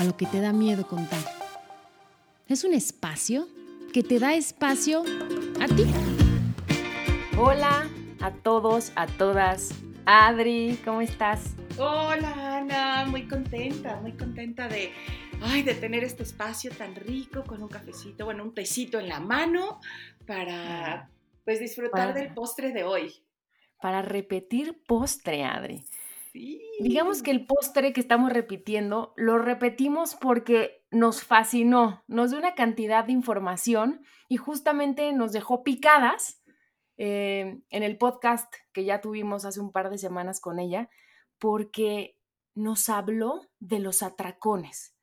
a lo que te da miedo contar. Es un espacio que te da espacio a ti. Hola a todos, a todas. Adri, ¿cómo estás? Hola Ana, muy contenta, muy contenta de, ay, de tener este espacio tan rico con un cafecito, bueno, un tecito en la mano para pues disfrutar del postre de hoy. Para repetir postre, Adri. Sí. Digamos que el postre que estamos repitiendo lo repetimos porque nos fascinó, nos dio una cantidad de información y justamente nos dejó picadas eh, en el podcast que ya tuvimos hace un par de semanas con ella, porque nos habló de los atracones,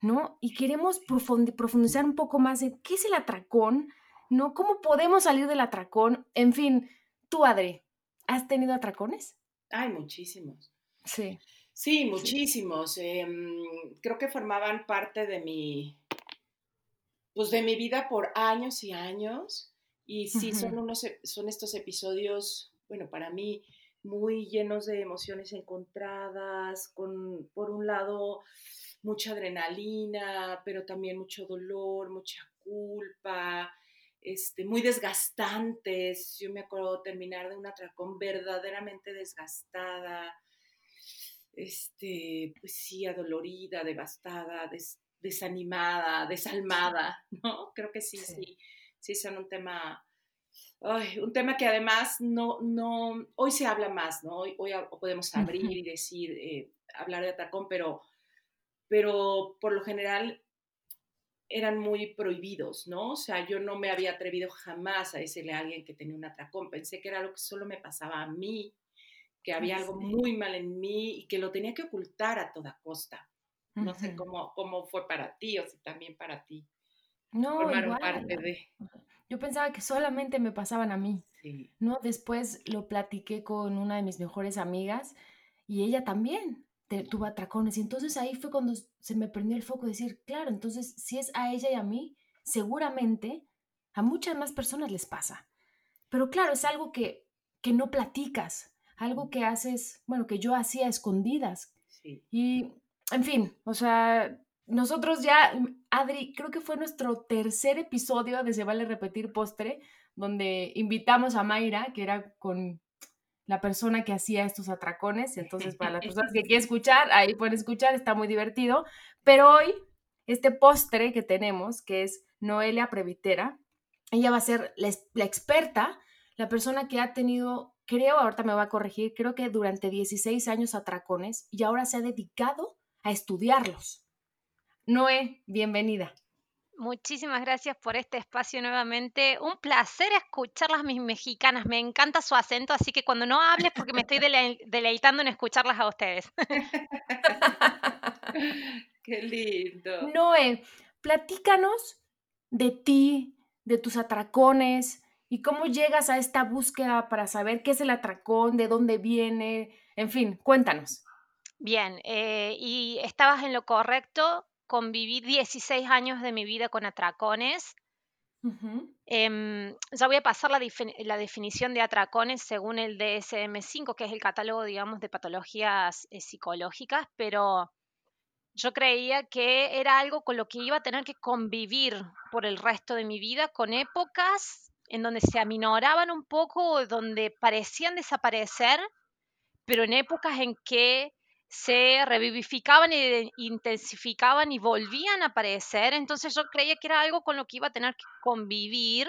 ¿no? Y queremos profundizar un poco más en qué es el atracón, ¿no? ¿Cómo podemos salir del atracón? En fin, tú, Adri, ¿has tenido atracones? Hay muchísimos. Sí. Sí, muchísimos. Em, creo que formaban parte de mi, pues de mi vida por años y años. Y sí, son, unos, e, son estos episodios, bueno, para mí muy llenos de emociones encontradas, con, por un lado, mucha adrenalina, pero también mucho dolor, mucha culpa, este, muy desgastantes. Yo me acuerdo terminar de un atracón verdaderamente desgastada, este, pues sí, adolorida, devastada, desanimada, desalmada, ¿no? Creo que sí, sí, sí, son un tema, un tema que además no, no, hoy se habla más, ¿no? Hoy, podemos abrir y decir, eh, hablar de atracón, pero, pero por lo general eran muy prohibidos, ¿no? O sea, yo no me había atrevido jamás a decirle a alguien que tenía un atracón, pensé que era algo que solo me pasaba a mí, que había algo muy mal en mí y que lo tenía que ocultar a toda costa. No sé cómo, cómo fue para ti o si también para ti. No, parte de... Yo pensaba que solamente me pasaban a mí. ¿no? Después lo platiqué con una de mis mejores amigas y ella también tuvo atracones. Y entonces ahí fue cuando se me prendió el foco de decir, claro, entonces si es a ella y a mí, seguramente a muchas más personas les pasa. Pero claro, es algo que, que no platicas, algo que haces, bueno, que yo hacía escondidas. Y, en fin, o sea, nosotros ya, Adri, creo que fue nuestro tercer episodio de Se vale repetir postre, donde invitamos a Mayra, que era con la persona que hacía estos atracones. Entonces, para las personas que quieren escuchar, ahí pueden escuchar, está muy divertido. Pero hoy, este postre que tenemos, que es Noelia Previtera, ella va a ser la, la experta, la persona que ha tenido creo, ahorita me va a corregir, creo que durante 16 años atracones y ahora se ha dedicado a estudiarlos. Noé, bienvenida. Muchísimas gracias por este espacio nuevamente. Un placer escucharlas mis mexicanas. Me encanta su acento, así que cuando no hables, porque me estoy deleitando en escucharlas a ustedes. Qué lindo. Noé, platícanos de ti, de tus atracones, ¿Y cómo llegas a esta búsqueda para saber qué es el atracón, de dónde viene? En fin, cuéntanos. Bien, eh, y estabas en lo correcto. Conviví 16 años de mi vida con atracones. Em, ya voy a pasar la, la, definición de atracones según el DSM5, que es el catálogo, digamos, de patologías eh, psicológicas, pero yo creía que era algo con lo que iba a tener que convivir por el resto de mi vida, con épocas en donde se aminoraban un poco, donde parecían desaparecer, pero en épocas en que se revivificaban e intensificaban y volvían a aparecer. Entonces yo creía que era algo con lo que iba a tener que convivir.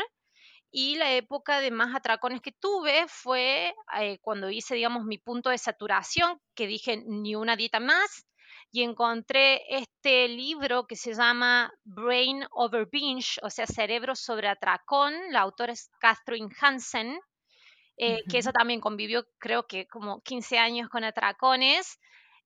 Y la época de más atracones que tuve fue eh, cuando hice, digamos, mi punto de saturación, que dije ni una dieta más, y encontré este libro que se llama Brain Over Binge, o sea, Cerebro sobre Atracón. La autora es Catherine Hansen, eh, que ella también convivió, creo que como 15 años con atracones.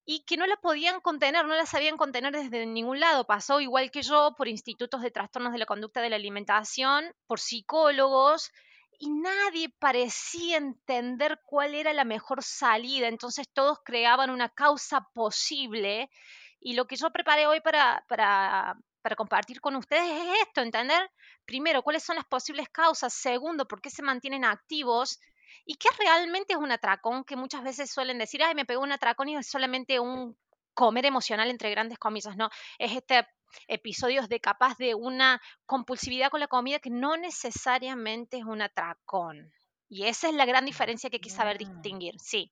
y que no la podían contener, no la sabían contener desde ningún lado. Pasó igual que yo por institutos de trastornos de la conducta de la alimentación, por psicólogos, y nadie parecía entender cuál era la mejor salida. Entonces todos creaban una causa posible. Y lo que yo preparé hoy para, para, para compartir con ustedes es esto, entender primero cuáles son las posibles causas, segundo, por qué se mantienen activos y qué realmente es un atracón, que muchas veces suelen decir, ay, me pegó un atracón y es solamente un comer emocional entre grandes comillas, ¿no? Es este episodios de capaz de una compulsividad con la comida que no necesariamente es un atracón. Y esa es la gran diferencia que hay que saber ah. distinguir, sí.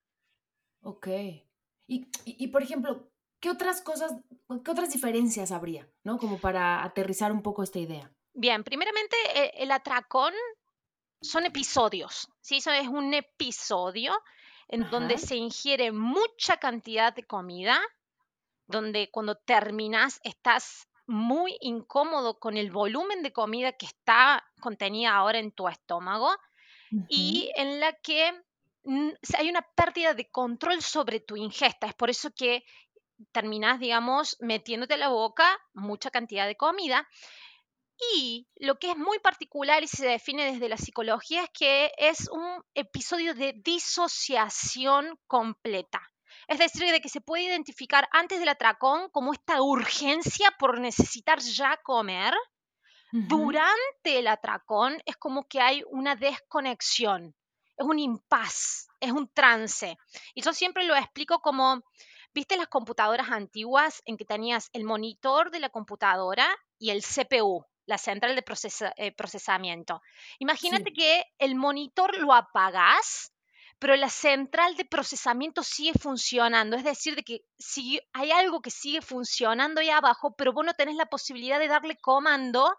Ok. Y, y, por ejemplo, ¿qué otras cosas, qué otras diferencias habría, ¿no? Como para aterrizar un poco esta idea. Bien, primeramente eh, el atracón son episodios, ¿sí? Eso es un episodio en donde se ingiere mucha cantidad de comida, donde cuando terminas estás muy incómodo con el volumen de comida que está contenida ahora en tu estómago y en la que hay una pérdida de control sobre tu ingesta. Es por eso que terminas, digamos, metiéndote a la boca mucha cantidad de comida. Y lo que es muy particular y se define desde la psicología es que es un episodio de disociación completa. Es decir, de que se puede identificar antes del atracón como esta urgencia por necesitar ya comer. Durante el atracón es como que hay una desconexión, es un impas, es un trance. Y yo siempre lo explico como, ¿viste las computadoras antiguas en que tenías el monitor de la computadora y el CPU? la central de eh, procesamiento. Imagínate que el monitor lo apagas pero la central de procesamiento sigue funcionando. Es decir, de que si hay algo que sigue funcionando ahí abajo, pero vos no tenés la posibilidad de darle comando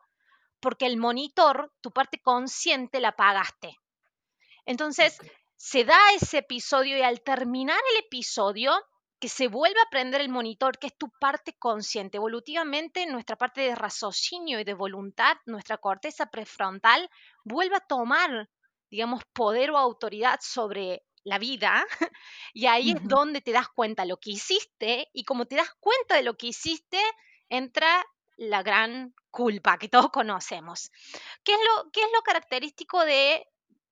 porque el monitor, tu parte consciente, la apagaste. Entonces, se da ese episodio y al terminar el episodio, que se vuelve a prender el monitor, que es tu parte consciente. Evolutivamente, nuestra parte de raciocinio y de voluntad, nuestra corteza prefrontal, vuelve a tomar digamos, poder o autoridad sobre la vida, y ahí es donde te das cuenta lo que hiciste, y como te das cuenta de lo que hiciste, entra la gran culpa que todos conocemos. ¿Qué es lo, qué es lo característico de,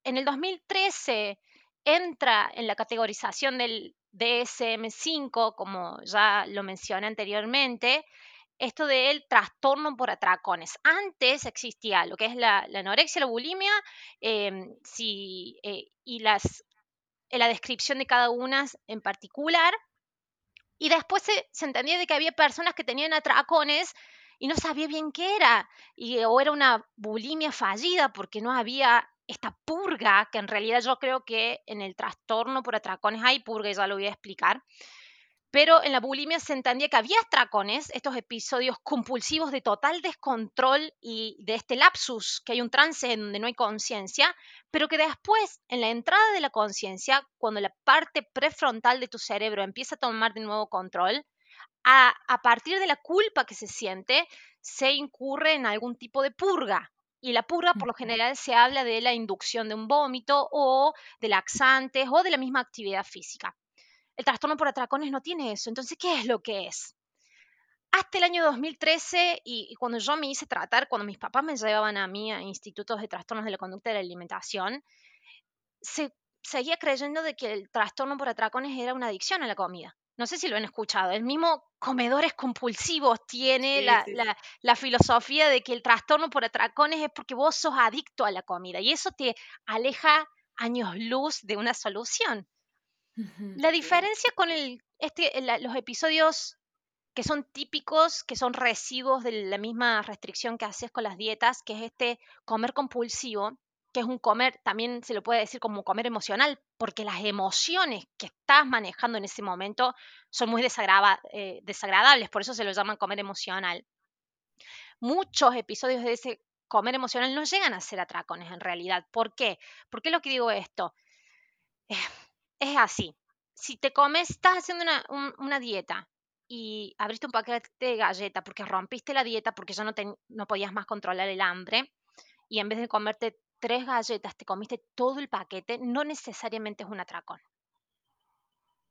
en el 2013 entra en la categorización del DSM5, como ya lo mencioné anteriormente, esto del trastorno por atracones. Antes existía lo que es la, anorexia, la bulimia, em, eh, y las, eh, la descripción de cada una en particular. Y después se, entendía de que había personas que tenían atracones y no sabía bien qué era. Y, o era una bulimia fallida porque no había esta purga, que en realidad yo creo que en el trastorno por atracones hay purga y ya lo voy a explicar pero en la bulimia se entendía que había atracones, estos episodios compulsivos de total descontrol y de este lapsus, que hay un trance en donde no hay conciencia, pero que después, en la entrada de la conciencia, cuando la parte prefrontal de tu cerebro empieza a tomar de nuevo control, a, a partir de la culpa que se siente, se incurre en algún tipo de purga, y la purga, por lo general, se habla de la inducción de un vómito o de laxantes o de la misma actividad física. El trastorno por atracones no tiene eso. Entonces, ¿qué es lo que es? Hasta el año 2013, y, cuando yo me hice tratar, cuando mis papás me llevaban a mí a institutos de trastornos de la conducta de la alimentación, se seguía creyendo de que el trastorno por atracones era una adicción a la comida. No sé si lo han escuchado. El mismo comedores compulsivos tiene la, la, filosofía de que el trastorno por atracones es porque vos sos adicto a la comida y eso te aleja años luz de una solución. La diferencia con el, este, los episodios que son típicos, que son residuos de la misma restricción que haces con las dietas, que es este comer compulsivo, que es un comer, también se lo puede decir como comer emocional, porque las emociones que estás manejando en ese momento son muy eh, desagradables, por eso se lo llaman comer emocional. Muchos episodios de ese comer emocional no llegan a ser atracones en realidad. ¿Por qué? ¿Por qué lo que digo esto? Eh, es así. Si te comes, estás haciendo una, dieta y abriste un paquete de galleta porque rompiste la dieta porque ya no, no podías más controlar el hambre y en vez de comerte tres galletas te comiste todo el paquete, no necesariamente es un atracón.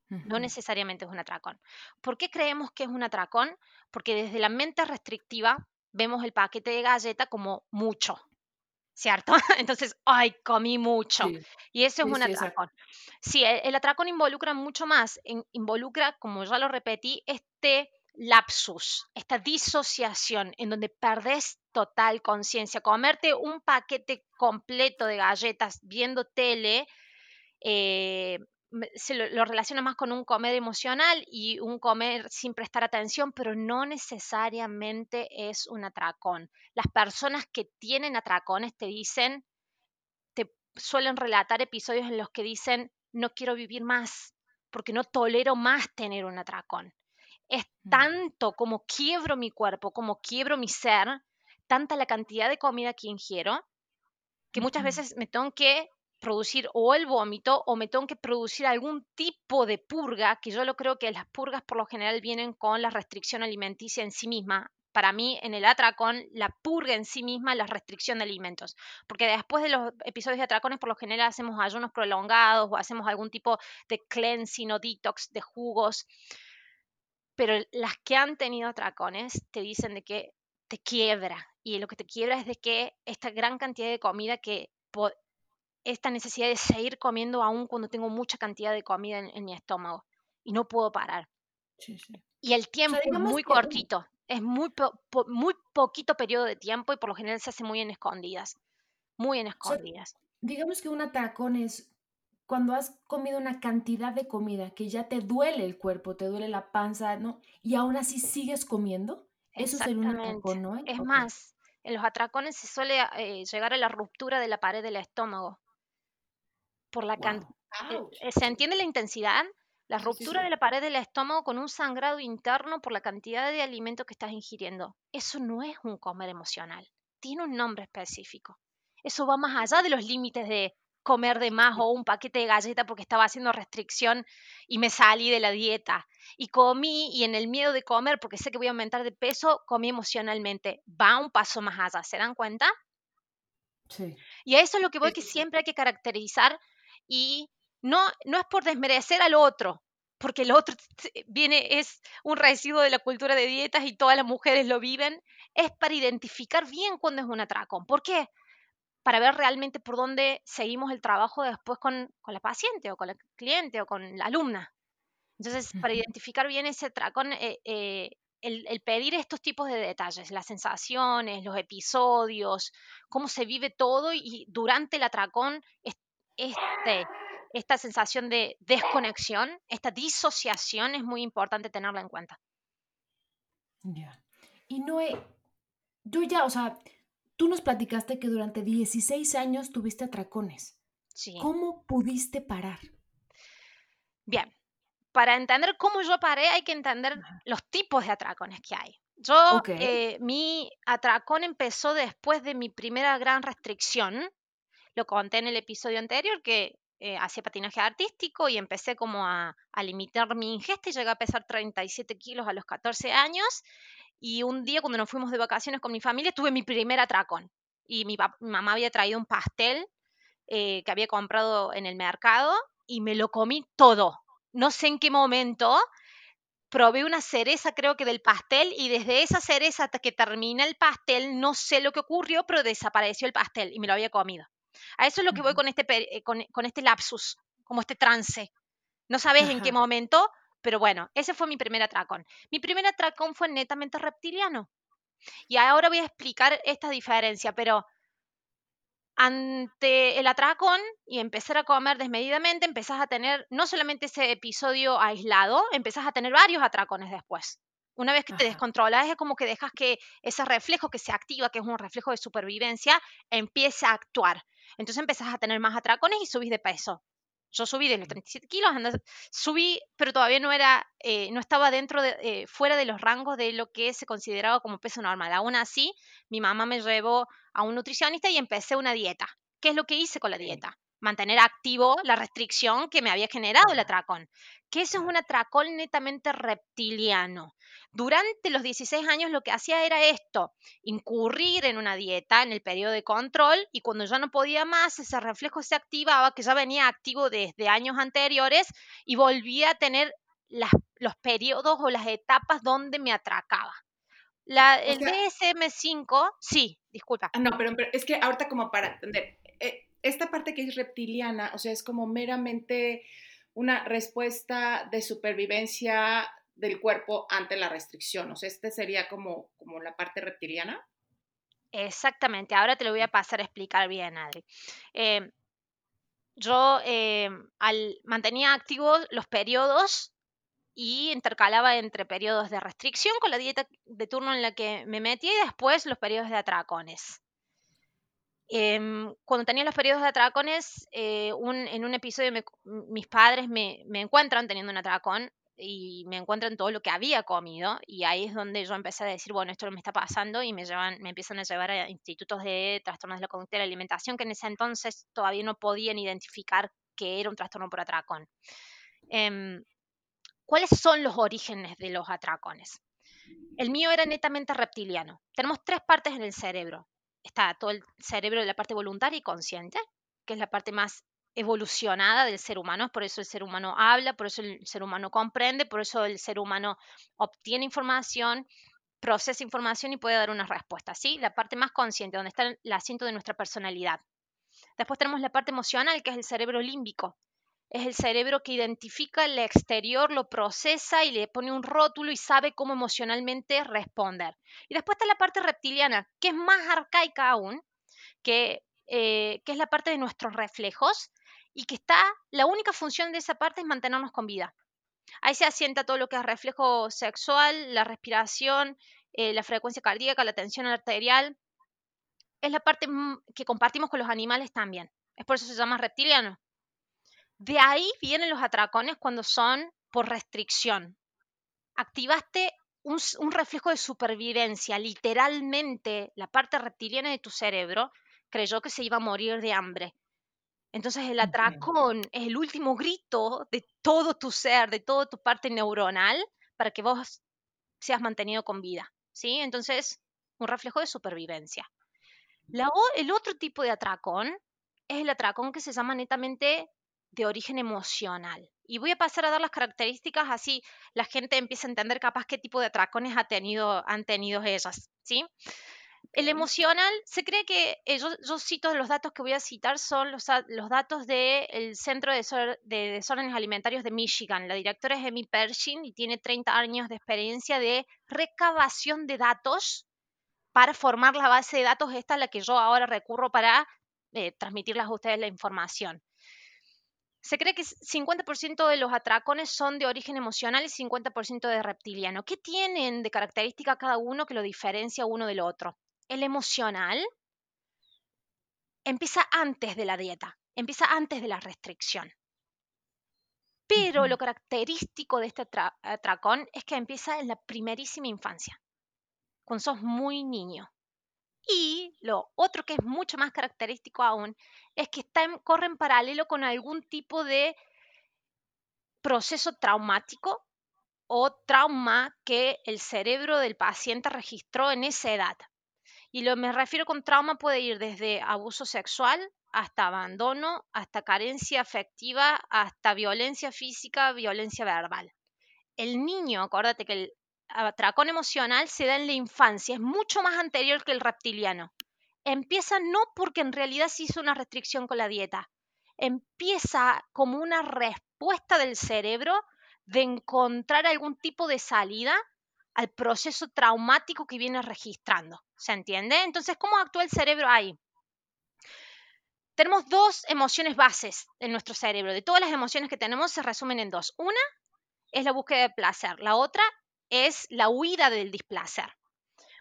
No necesariamente es un atracón. ¿Por qué creemos que es un atracón? Porque desde la mente restrictiva vemos el paquete de galleta como mucho, ¿cierto? Entonces, ay, comí mucho. Y eso es un atracón. Sí, el, el, atracón involucra mucho más, involucra, como ya lo repetí, este lapsus, esta disociación en donde perdés total conciencia. Comerte un paquete completo de galletas viendo tele eh, se lo, relaciona más con un comer emocional y un comer sin prestar atención, pero no necesariamente es un atracón. Las personas que tienen atracones te dicen, te suelen relatar episodios en los que dicen, no quiero vivir más porque no tolero más tener un atracón. Es mm. tanto como quiebro mi cuerpo, como quiebro mi ser, tanta la cantidad de comida que ingiero, que muchas veces me tengo que producir o el vómito o me tengo que producir algún tipo de purga, que yo lo creo que las purgas por lo general vienen con la restricción alimenticia en sí misma. Para mí, en el atracón, la purga en sí misma la restricción de alimentos. Porque después de los episodios de atracones, por lo general hacemos ayunos prolongados o hacemos algún tipo de cleansing o detox de jugos. Pero las que han tenido atracones te dicen de que te quiebra. Y lo que te quiebra es de que esta gran cantidad de comida que esta necesidad de seguir comiendo aún cuando tengo mucha cantidad de comida en, mi estómago y no puedo parar. Y el tiempo es muy cortito, es muy, muy poquito periodo de tiempo y por lo general se hace muy en escondidas, muy en escondidas. digamos que un atacón es cuando has comido una cantidad de comida que ya te duele el cuerpo, te duele la panza, ¿no? Y aún así sigues comiendo. Eso es un atracón, ¿no? Es más, en los atracones se suele eh, llegar a la ruptura de la pared del estómago por la eh, eh, ¿Se entiende la intensidad? La ruptura de la pared del estómago con un sangrado interno por la cantidad de alimento que estás ingiriendo. Eso no es un comer emocional. Tiene un nombre específico. Eso va más allá de los límites de comer de más o un paquete de galleta porque estaba haciendo restricción y me salí de la dieta. Y comí y en el miedo de comer porque sé que voy a aumentar de peso, comí emocionalmente. Va un paso más allá, ¿se dan cuenta? Sí. Y a eso es lo que voy que siempre hay que caracterizar y no, no es por desmerecer al otro, porque el otro viene, es un residuo de la cultura de dietas y todas las mujeres lo viven, es para identificar bien cuándo es un atracón. ¿Por qué? Para ver realmente por dónde seguimos el trabajo después con, la paciente o con el cliente o con la alumna. Entonces, para identificar bien ese atracón, eh, eh, el, el, pedir estos tipos de detalles, las sensaciones, los episodios, cómo se vive todo y durante el atracón este, esta sensación de desconexión, esta disociación es muy importante tenerla en cuenta. Ya. Y Noé, yo ya, o sea, tú nos platicaste que durante 16 años tuviste atracones. Sí. ¿Cómo pudiste parar? Bien, para entender cómo yo paré hay que entender los tipos de atracones que hay. Yo, eh, mi atracón empezó después de mi primera gran restricción, lo conté en el episodio anterior que eh, hacía patinaje artístico y empecé como a, limitar mi ingesta y llegué a pesar 37 kilos a los 14 años. Y un día cuando nos fuimos de vacaciones con mi familia tuve mi primer atracón. Y mi, mamá había traído un pastel eh, que había comprado en el mercado y me lo comí todo. No sé en qué momento probé una cereza creo que del pastel y desde esa cereza hasta que termina el pastel no sé lo que ocurrió, pero desapareció el pastel y me lo había comido. A eso es lo que voy con este, eh, con, este lapsus, como este trance. No sabes en qué momento, pero bueno, ese fue mi primer atracón. Mi primer atracón fue netamente reptiliano. Y ahora voy a explicar esta diferencia, pero ante el atracón y empezar a comer desmedidamente, empezás a tener no solamente ese episodio aislado, empezás a tener varios atracones después. Una vez que te descontrolas, es como que dejas que ese reflejo que se activa, que es un reflejo de supervivencia, empiece a actuar. Entonces empezás a tener más atracones y subís de peso. Yo subí de los 37 kilos, subí, pero todavía no era, eh, no estaba dentro de, eh, fuera de los rangos de lo que se consideraba como peso normal. Aún así, mi mamá me llevó a un nutricionista y empecé una dieta. ¿Qué es lo que hice con la dieta? Mantener activo la restricción que me había generado el atracón. Que eso es un atracón netamente reptiliano. Durante los 16 años lo que hacía era esto, incurrir en una dieta en el periodo de control y cuando ya no podía más, ese reflejo se activaba, que ya venía activo desde años anteriores y volvía a tener los periodos o las etapas donde me atracaba. La, el DSM5, sí, disculpa. Ah, no, pero, es que ahorita como para entender, eh, esta parte que es reptiliana, o sea, es como meramente una respuesta de supervivencia del cuerpo ante la restricción. O sea, este sería como, como la parte reptiliana. Exactamente, ahora te lo voy a pasar a explicar bien, Adri. Eh, yo eh, al, mantenía activos los periodos y intercalaba entre periodos de restricción con la dieta de turno en la que me metí y después los periodos de atracones. Em, cuando tenía los periodos de atracones, eh, en un episodio mis padres me, encuentran teniendo un atracón y me encuentran todo lo que había comido y ahí es donde yo empecé a decir, bueno, esto me está pasando y me empiezan a llevar a institutos de trastornos de la conducta de la alimentación que en ese entonces todavía no podían identificar que era un trastorno por atracón. Em, ¿Cuáles son los orígenes de los atracones? El mío era netamente reptiliano. Tenemos tres partes en el cerebro. Está todo el cerebro de la parte voluntaria y consciente, que es la parte más evolucionada del ser humano, por eso el ser humano habla, por eso el ser humano comprende, por eso el ser humano obtiene información, procesa información y puede dar una respuesta, ¿sí? La parte más consciente, donde está el asiento de nuestra personalidad. Después tenemos la parte emocional, que es el cerebro límbico. Es el cerebro que identifica el exterior, lo procesa y le pone un rótulo y sabe cómo emocionalmente responder. Y después está la parte reptiliana, que es más arcaica aún, que, eh, que es la parte de nuestros reflejos, y que está, la única función de esa parte es mantenernos con vida. Ahí se asienta todo lo que es reflejo sexual, la respiración, eh, la frecuencia cardíaca, la tensión arterial. Es la parte que compartimos con los animales también. Es por eso se llama reptiliano. De ahí vienen los atracones cuando son por restricción. Activaste un, un, reflejo de supervivencia. Literalmente, la parte reptiliana de tu cerebro creyó que se iba a morir de hambre. Entonces el atracón es el último grito de todo tu ser, de toda tu parte neuronal, para que vos seas mantenido con vida. ¿sí? Entonces, un reflejo de supervivencia. el otro tipo de atracón es el atracón que se llama netamente de origen emocional. Y voy a pasar a dar las características, así la gente empieza a entender capaz qué tipo de atracones ha tenido, han tenido ellas. ¿sí? El emocional, se cree que, eh, yo, cito los datos que voy a citar, son los, datos del Centro de, Desórdenes Alimentarios de Michigan. La directora es Amy Pershing y tiene 30 años de experiencia de recabación de datos para formar la base de datos, esta a la que yo ahora recurro para eh, transmitirles a ustedes la información. Se cree que 50% de los atracones son de origen emocional y 50% de reptiliano. ¿Qué tienen de característica cada uno que lo diferencia uno del otro? el emocional empieza antes de la dieta, empieza antes de la restricción. Pero lo característico de este atracón es que empieza en la primerísima infancia, cuando sos muy niño. Y lo otro que es mucho más característico aún es que está corre en paralelo con algún tipo de proceso traumático o trauma que el cerebro del paciente registró en esa edad. Y lo me refiero con trauma puede ir desde abuso sexual hasta abandono, hasta carencia afectiva, hasta violencia física, violencia verbal. El niño, acuérdate que el atracón emocional se da en la infancia, es mucho más anterior que el reptiliano. Empieza no porque en realidad se hizo una restricción con la dieta, empieza como una respuesta del cerebro de encontrar algún tipo de salida al proceso traumático que viene registrando. ¿Se entiende? Entonces, ¿cómo actúa el cerebro ahí? Tenemos dos emociones bases en nuestro cerebro. De todas las emociones que tenemos se resumen en dos. Una es la búsqueda de placer. La otra es la huida del displacer.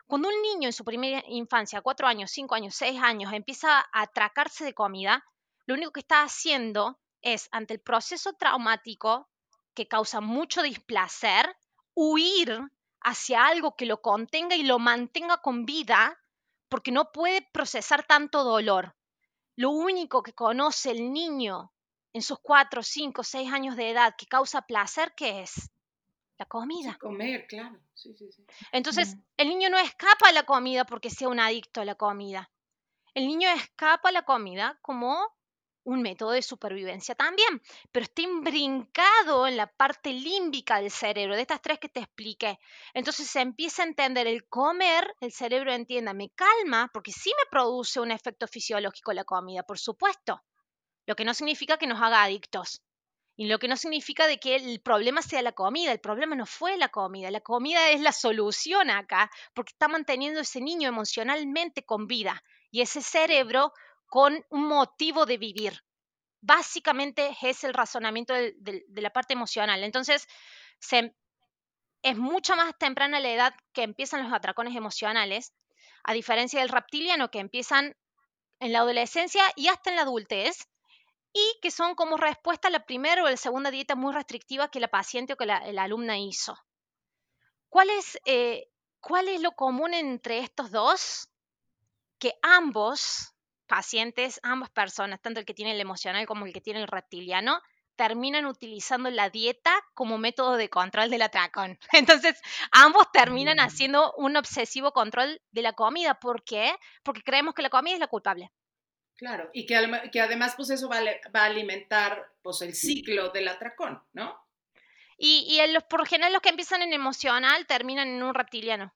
Cuando un niño en su primera infancia, cuatro años, cinco años, seis años, empieza a atracarse de comida, lo único que está haciendo es, ante el proceso traumático que causa mucho displacer, huir hacia algo que lo contenga y lo mantenga con vida porque no puede procesar tanto dolor. lo único que conoce el niño en sus cuatro, cinco, seis años de edad que causa placer, ¿qué es? La comida. comer, claro. Entonces, el niño no escapa a la comida porque sea un adicto a la comida. El niño escapa a la comida como un método de supervivencia también, pero está imbrincado en la parte límbica del cerebro, de estas tres que te expliqué. Entonces se empieza a entender el comer, el cerebro entienda, me calma, porque sí me produce un efecto fisiológico la comida, por supuesto, lo que no significa que nos haga adictos. Y lo que no significa de que el problema sea la comida, el problema no fue la comida, la comida es la solución acá, porque está manteniendo ese niño emocionalmente con vida y ese cerebro con un motivo de vivir. Básicamente es el razonamiento de, la parte emocional. Entonces, es mucho más temprana la edad que empiezan los atracones emocionales, a diferencia del reptiliano que empiezan en la adolescencia y hasta en la adultez, y que son como respuesta a la primera o la segunda dieta muy restrictiva que la paciente o que la, alumna hizo. ¿Cuál es, eh, ¿Cuál es lo común entre estos dos? Que ambos pacientes, ambas personas, tanto el que tiene el emocional como el que tiene el reptiliano, terminan utilizando la dieta como método de control del atracón. Entonces, ambos terminan mm. haciendo un obsesivo control de la comida. ¿Por qué? Porque creemos que la comida es la culpable. Claro, y que, además pues eso va, a alimentar pues el ciclo del atracón, ¿no? Y, y los, por general los que empiezan en emocional terminan en un reptiliano.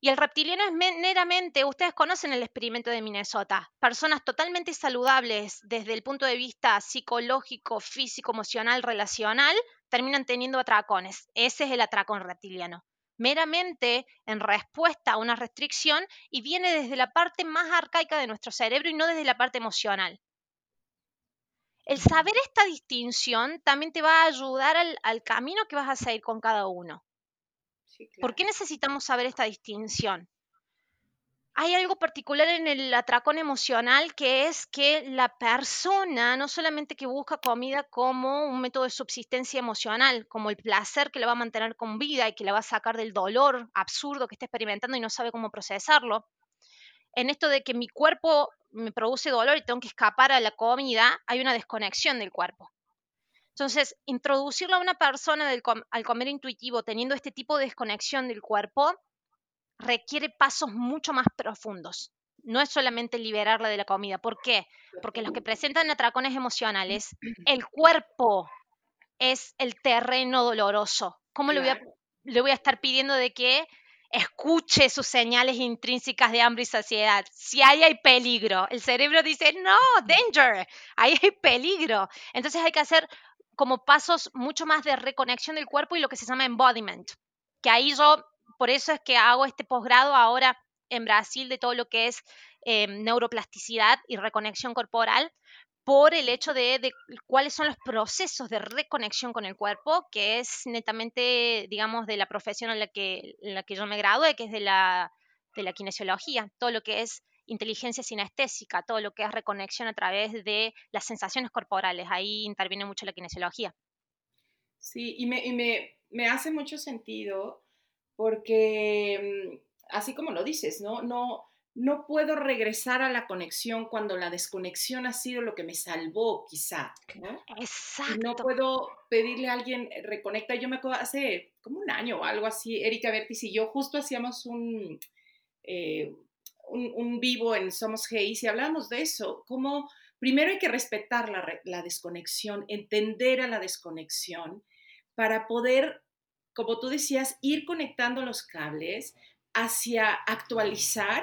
Y el reptiliano es meramente, ustedes conocen el experimento de Minnesota, personas totalmente saludables desde el punto de vista psicológico, físico, emocional, relacional, terminan teniendo atracones. Ese es el atracón reptiliano. Meramente en respuesta a una restricción y viene desde la parte más arcaica de nuestro cerebro y no desde la parte emocional. El saber esta distinción también te va a ayudar al, al camino que vas a seguir con cada uno. ¿Por qué necesitamos saber esta distinción? Hay algo particular en el atracón emocional que es que la persona no solamente que busca comida como un método de subsistencia emocional, como el placer que la va a mantener con vida y que la va a sacar del dolor absurdo que está experimentando y no sabe cómo procesarlo. En esto de que mi cuerpo me produce dolor y tengo que escapar a la comida, hay una desconexión del cuerpo. Entonces, introducirlo a una persona al comer intuitivo teniendo este tipo de desconexión del cuerpo requiere pasos mucho más profundos. No es solamente liberarla de la comida. ¿Por qué? Porque los que presentan atracones emocionales, el cuerpo es el terreno doloroso. ¿Cómo le, voy a, le voy a estar pidiendo de que escuche sus señales intrínsecas de hambre y saciedad. Si ahí hay peligro, el cerebro dice, no, danger, ahí hay peligro. Entonces hay que hacer como pasos mucho más de reconexión del cuerpo y lo que se llama embodiment, que ahí yo, por eso es que hago este posgrado ahora en Brasil de todo lo que es eh, neuroplasticidad y reconexión corporal, por el hecho de, cuáles son los procesos de reconexión con el cuerpo, que es netamente, digamos, de la profesión en la que, en la que yo me gradué, que es de la, de la kinesiología, todo lo que es inteligencia sinestésica, todo lo que es reconexión a través de las sensaciones corporales. Ahí interviene mucho la kinesiología. Sí, y me, hace mucho sentido porque, mm, así como lo dices, ¿no? No, no puedo regresar a la conexión cuando la desconexión ha sido lo que me salvó, quizá. Exacto. No puedo pedirle a alguien, eh, reconecta. Yo me acuerdo, hace como un año o algo así, Erika Bertis y yo justo hacíamos un, eh, un, vivo en Somos Hayes y hablamos de eso, como primero hay que respetar la, la desconexión, entender a la desconexión para poder, como tú decías, ir conectando los cables hacia actualizar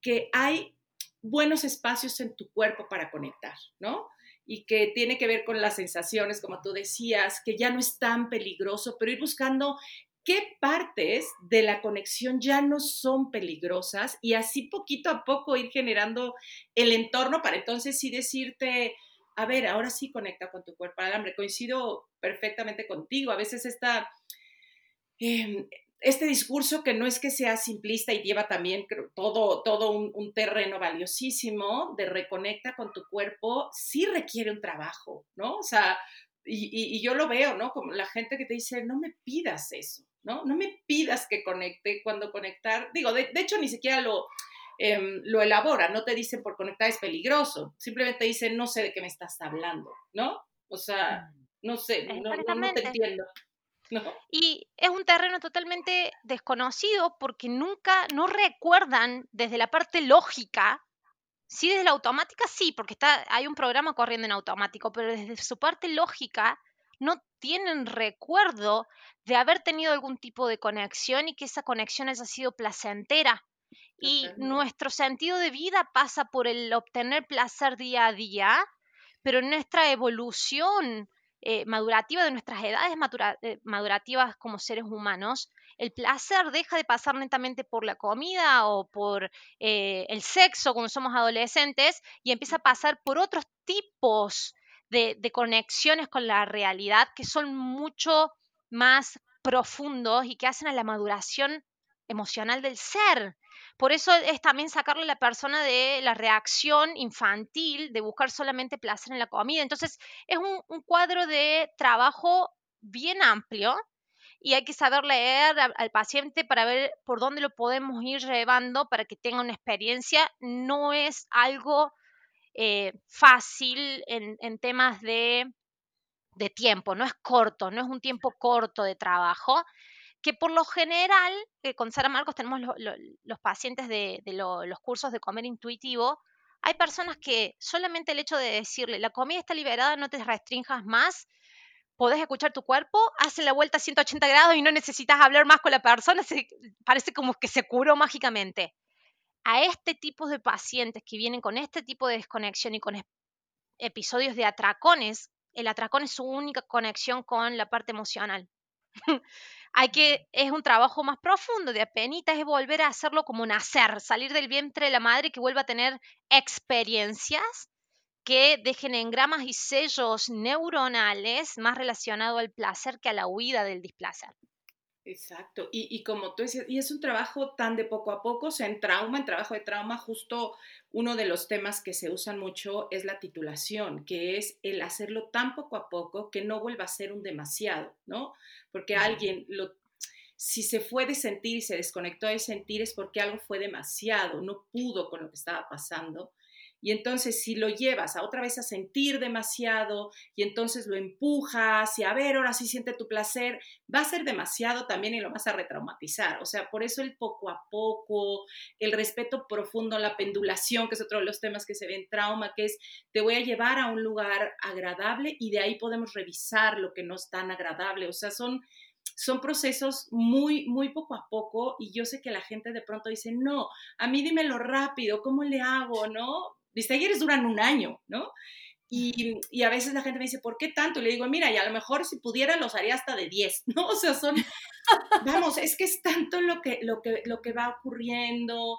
que hay buenos espacios en tu cuerpo para conectar, ¿no? Y que tiene que ver con las sensaciones, como tú decías, que ya no es tan peligroso, pero ir buscando qué partes de la conexión ya no son peligrosas y así poquito a poco ir generando el entorno para entonces sí decirte, a ver, ahora sí conecta con tu cuerpo alambre. Coincido perfectamente contigo. A veces esta, em, este discurso que no es que sea simplista y lleva también todo, todo un, terreno valiosísimo de reconecta con tu cuerpo, sí requiere un trabajo, ¿no? O sea, y, y, yo lo veo, ¿no? Como la gente que te dice, no me pidas eso. ¿no? No me pidas que conecte cuando conectar, digo, de, hecho ni siquiera lo, em, lo elaboran, no te dicen por conectar es peligroso, simplemente dicen no sé de qué me estás hablando, ¿no? O sea, mm. no sé, no, no, te entiendo. Y es un terreno totalmente desconocido porque nunca, no recuerdan desde la parte lógica, sí desde la automática sí, porque está, hay un programa corriendo en automático, pero desde su parte lógica no tienen recuerdo de haber tenido algún tipo de conexión y que esa conexión haya sido placentera. Y nuestro sentido de vida pasa por el obtener placer día a día, pero nuestra evolución eh, madurativa de nuestras edades eh, madurativas como seres humanos, el placer deja de pasar netamente por la comida o por eh, el sexo cuando somos adolescentes y empieza a pasar por otros tipos de, conexiones con la realidad que son mucho más profundos y que hacen a la maduración emocional del ser. Por eso es también sacarle a la persona de la reacción infantil de buscar solamente placer en la comida. Entonces es un, cuadro de trabajo bien amplio y hay que saber leer al, paciente para ver por dónde lo podemos ir llevando para que tenga una experiencia. No es algo eh, fácil en, temas de, tiempo, no es corto, no es un tiempo corto de trabajo, que por lo general, eh, con Sara Marcos tenemos los pacientes de, los cursos de comer intuitivo, hay personas que solamente el hecho de decirle, la comida está liberada, no te restringas más, podés escuchar tu cuerpo, hace la vuelta a 180 grados y no necesitas hablar más con la persona, parece como que se curó mágicamente a este tipo de pacientes que vienen con este tipo de desconexión y con episodios de atracones, el atracón es su única conexión con la parte emocional. Hay que, es un trabajo más profundo, de apenas es volver a hacerlo como nacer, salir del vientre de la madre que vuelva a tener experiencias que dejen engramas y sellos neuronales más relacionados al placer que a la huida del displacer. Exacto, y, como tú decías, y es un trabajo tan de poco a poco, o sea, en trauma, en trabajo de trauma, justo uno de los temas que se usan mucho es la titulación, que es el hacerlo tan poco a poco que no vuelva a ser un demasiado, ¿no? Porque alguien lo, si se fue de sentir y se desconectó de sentir es porque algo fue demasiado, no pudo con lo que estaba pasando y entonces si lo llevas a otra vez a sentir demasiado y entonces lo empujas y a ver, ahora sí siente tu placer, va a ser demasiado también y lo vas a retraumatizar. O sea, por eso el poco a poco, el respeto profundo, la pendulación, que es otro de los temas que se ve en trauma, que es te voy a llevar a un lugar agradable y de ahí podemos revisar lo que no es tan agradable. O sea, son son procesos muy, muy poco a poco y yo sé que la gente de pronto dice, no, a mí dímelo rápido, ¿cómo le hago? ¿No? Mis talleres duran un año, ¿no? Y, y, a veces la gente me dice, ¿por qué tanto? Y le digo, mira, y a lo mejor si pudiera los haría hasta de 10, ¿no? O sea, son, vamos, es que es tanto lo que, lo que, lo que va ocurriendo,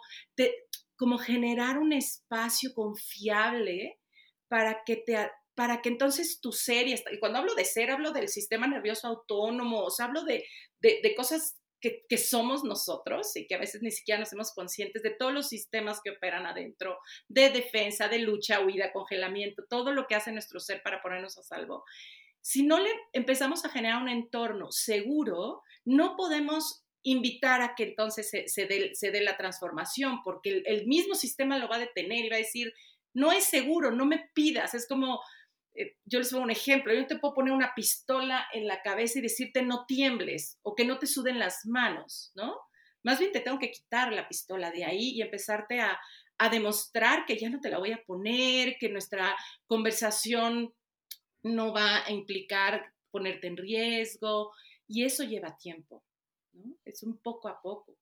como generar un espacio confiable para que te para que entonces tu ser, y cuando hablo de ser, hablo del sistema nervioso autónomo, o sea, hablo de, de, de cosas que, somos nosotros y que a veces ni siquiera nos hacemos conscientes de todos los sistemas que operan adentro, de defensa, de lucha, huida, congelamiento, todo lo que hace nuestro ser para ponernos a salvo. Si no le empezamos a generar un entorno seguro, no podemos invitar a que entonces se, dé, la transformación, porque el, el mismo sistema lo va a detener y va a decir, no es seguro, no me pidas, es como yo les pongo un ejemplo, yo te puedo poner una pistola en la cabeza y decirte no tiembles o que no te suden las manos, ¿no? Más bien te tengo que quitar la pistola de ahí y empezarte a, a demostrar que ya no te la voy a poner, que nuestra conversación no va a implicar ponerte en riesgo y eso lleva tiempo, ¿no? Es un poco a poco.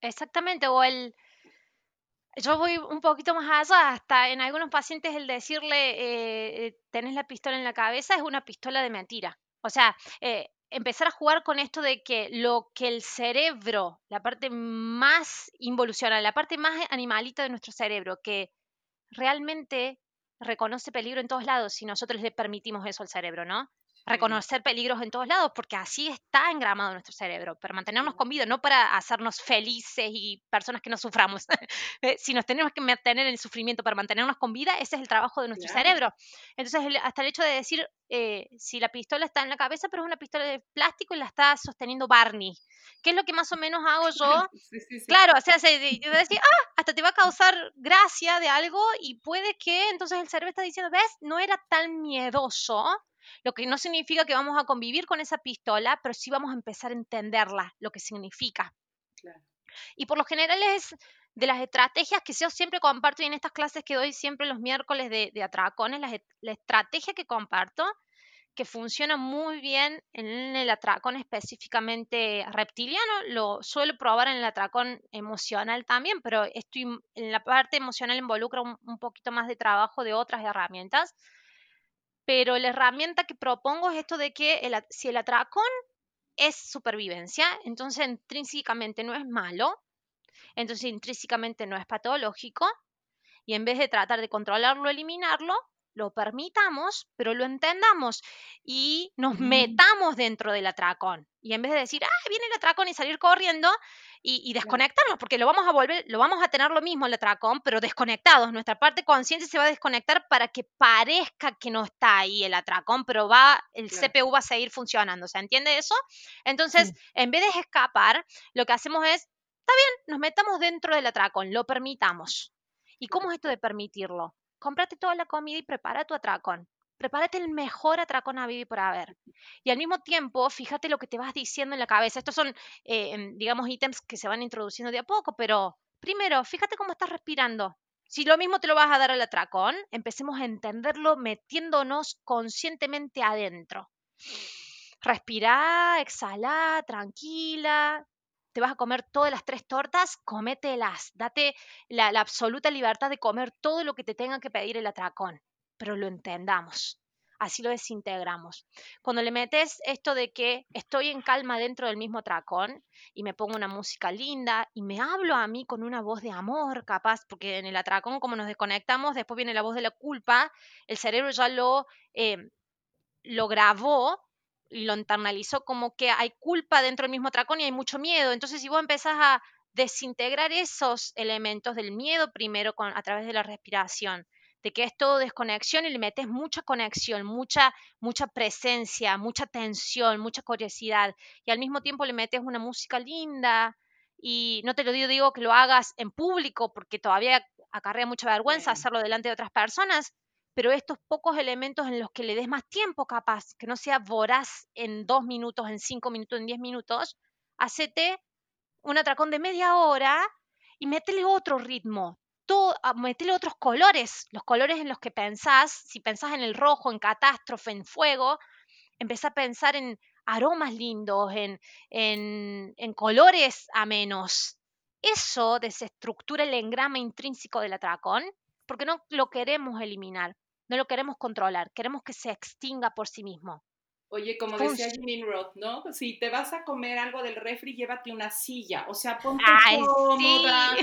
Exactamente, o el, yo voy un poquito más allá, hasta en algunos pacientes el decirle, eh, eh, tenés la pistola en la cabeza es una pistola de mentira. O sea, eh, empezar a jugar con esto de que lo que el cerebro, la parte más involucional, la parte más animalita de nuestro cerebro, que realmente reconoce peligro en todos lados si nosotros le permitimos eso al cerebro, ¿no? Reconocer peligros en todos lados, porque así está engramado nuestro cerebro, para mantenernos con vida, no para hacernos felices y personas que no suframos. Eh, si nos tenemos que mantener en el sufrimiento para mantenernos con vida, ese es el trabajo de nuestro cerebro. Entonces, hasta el hecho de decir, eh, si la pistola está en la cabeza, pero es una pistola de plástico y la está sosteniendo Barney, ¿qué es lo que más o menos hago yo? Claro, o sea, se, yo decir, ah, hasta te va a causar gracia de algo y puede que entonces el cerebro está diciendo, ves, no era tan miedoso lo que no significa que vamos a convivir con esa pistola, pero sí vamos a empezar a entenderla, lo que significa. Y por lo general es de las estrategias que yo siempre comparto y en estas clases que doy siempre los miércoles de, atracones, la, la, estrategia que comparto, que funciona muy bien en el atracón específicamente reptiliano, lo suelo probar en el atracón emocional también, pero estoy en la parte emocional involucra un poquito más de trabajo de otras herramientas pero la herramienta que propongo es esto de que si el atracón es supervivencia, entonces intrínsecamente no es malo, entonces intrínsecamente no es patológico, y en vez de tratar de controlarlo, eliminarlo, lo permitamos, pero lo entendamos y nos metamos dentro del atracón. Y en vez de decir, ah, viene el atracón y salir corriendo y, desconectarnos, porque lo vamos a volver, lo vamos a tener lo mismo el atracón, pero desconectados. Nuestra parte consciente se va a desconectar para que parezca que no está ahí el atracón, pero va, el CPU va a seguir funcionando. ¿Se entiende eso? Entonces, en vez de escapar, lo que hacemos es, está bien, nos metamos dentro del atracón, lo permitamos. ¿Y cómo es esto de permitirlo? cómprate toda la comida y prepara tu atracón. Prepárate el mejor atracón a vivir por haber. Y al mismo tiempo, fíjate lo que te vas diciendo en la cabeza. Estos son, eh, em, digamos, ítems que se van introduciendo de a poco, pero primero, fíjate cómo estás respirando. Si lo mismo te lo vas a dar al atracón, empecemos a entenderlo metiéndonos conscientemente adentro. Respira, exhala, tranquila, te vas a comer todas las tres tortas, comételas, date la, absoluta libertad de comer todo lo que te tenga que pedir el atracón, pero lo entendamos. Así lo desintegramos. Cuando le metes esto de que estoy en calma dentro del mismo atracón y me pongo una música linda y me hablo a mí con una voz de amor, capaz, porque en el atracón, como nos desconectamos, después viene la voz de la culpa, el cerebro ya lo, eh, lo grabó y lo internalizó como que hay culpa dentro del mismo atracón y hay mucho miedo. Entonces, si vos empezás a desintegrar esos elementos del miedo primero con, a través de la respiración, de que es todo desconexión y le metes mucha conexión, mucha, mucha presencia, mucha tensión, mucha curiosidad, y al mismo tiempo le metes una música linda, y no te lo digo, digo que lo hagas en público porque todavía acarrea mucha vergüenza hacerlo delante de otras personas, pero estos pocos elementos en los que le des más tiempo capaz, que no sea voraz en dos minutos, en cinco minutos, en diez minutos, hacete un atracón de media hora y métele otro ritmo, todo, ah, métele otros colores, los colores en los que pensás, si pensás en el rojo, en catástrofe, en fuego, empezá a pensar en aromas lindos, en, en, en colores amenos. Eso desestructura el engrama intrínseco del atracón porque no lo queremos eliminar no lo queremos controlar, queremos que se extinga por sí mismo. Oye, como decía Jimmy Roth, ¿no? Si te vas a comer algo del refri, llévate una silla, o sea, ponte cómoda,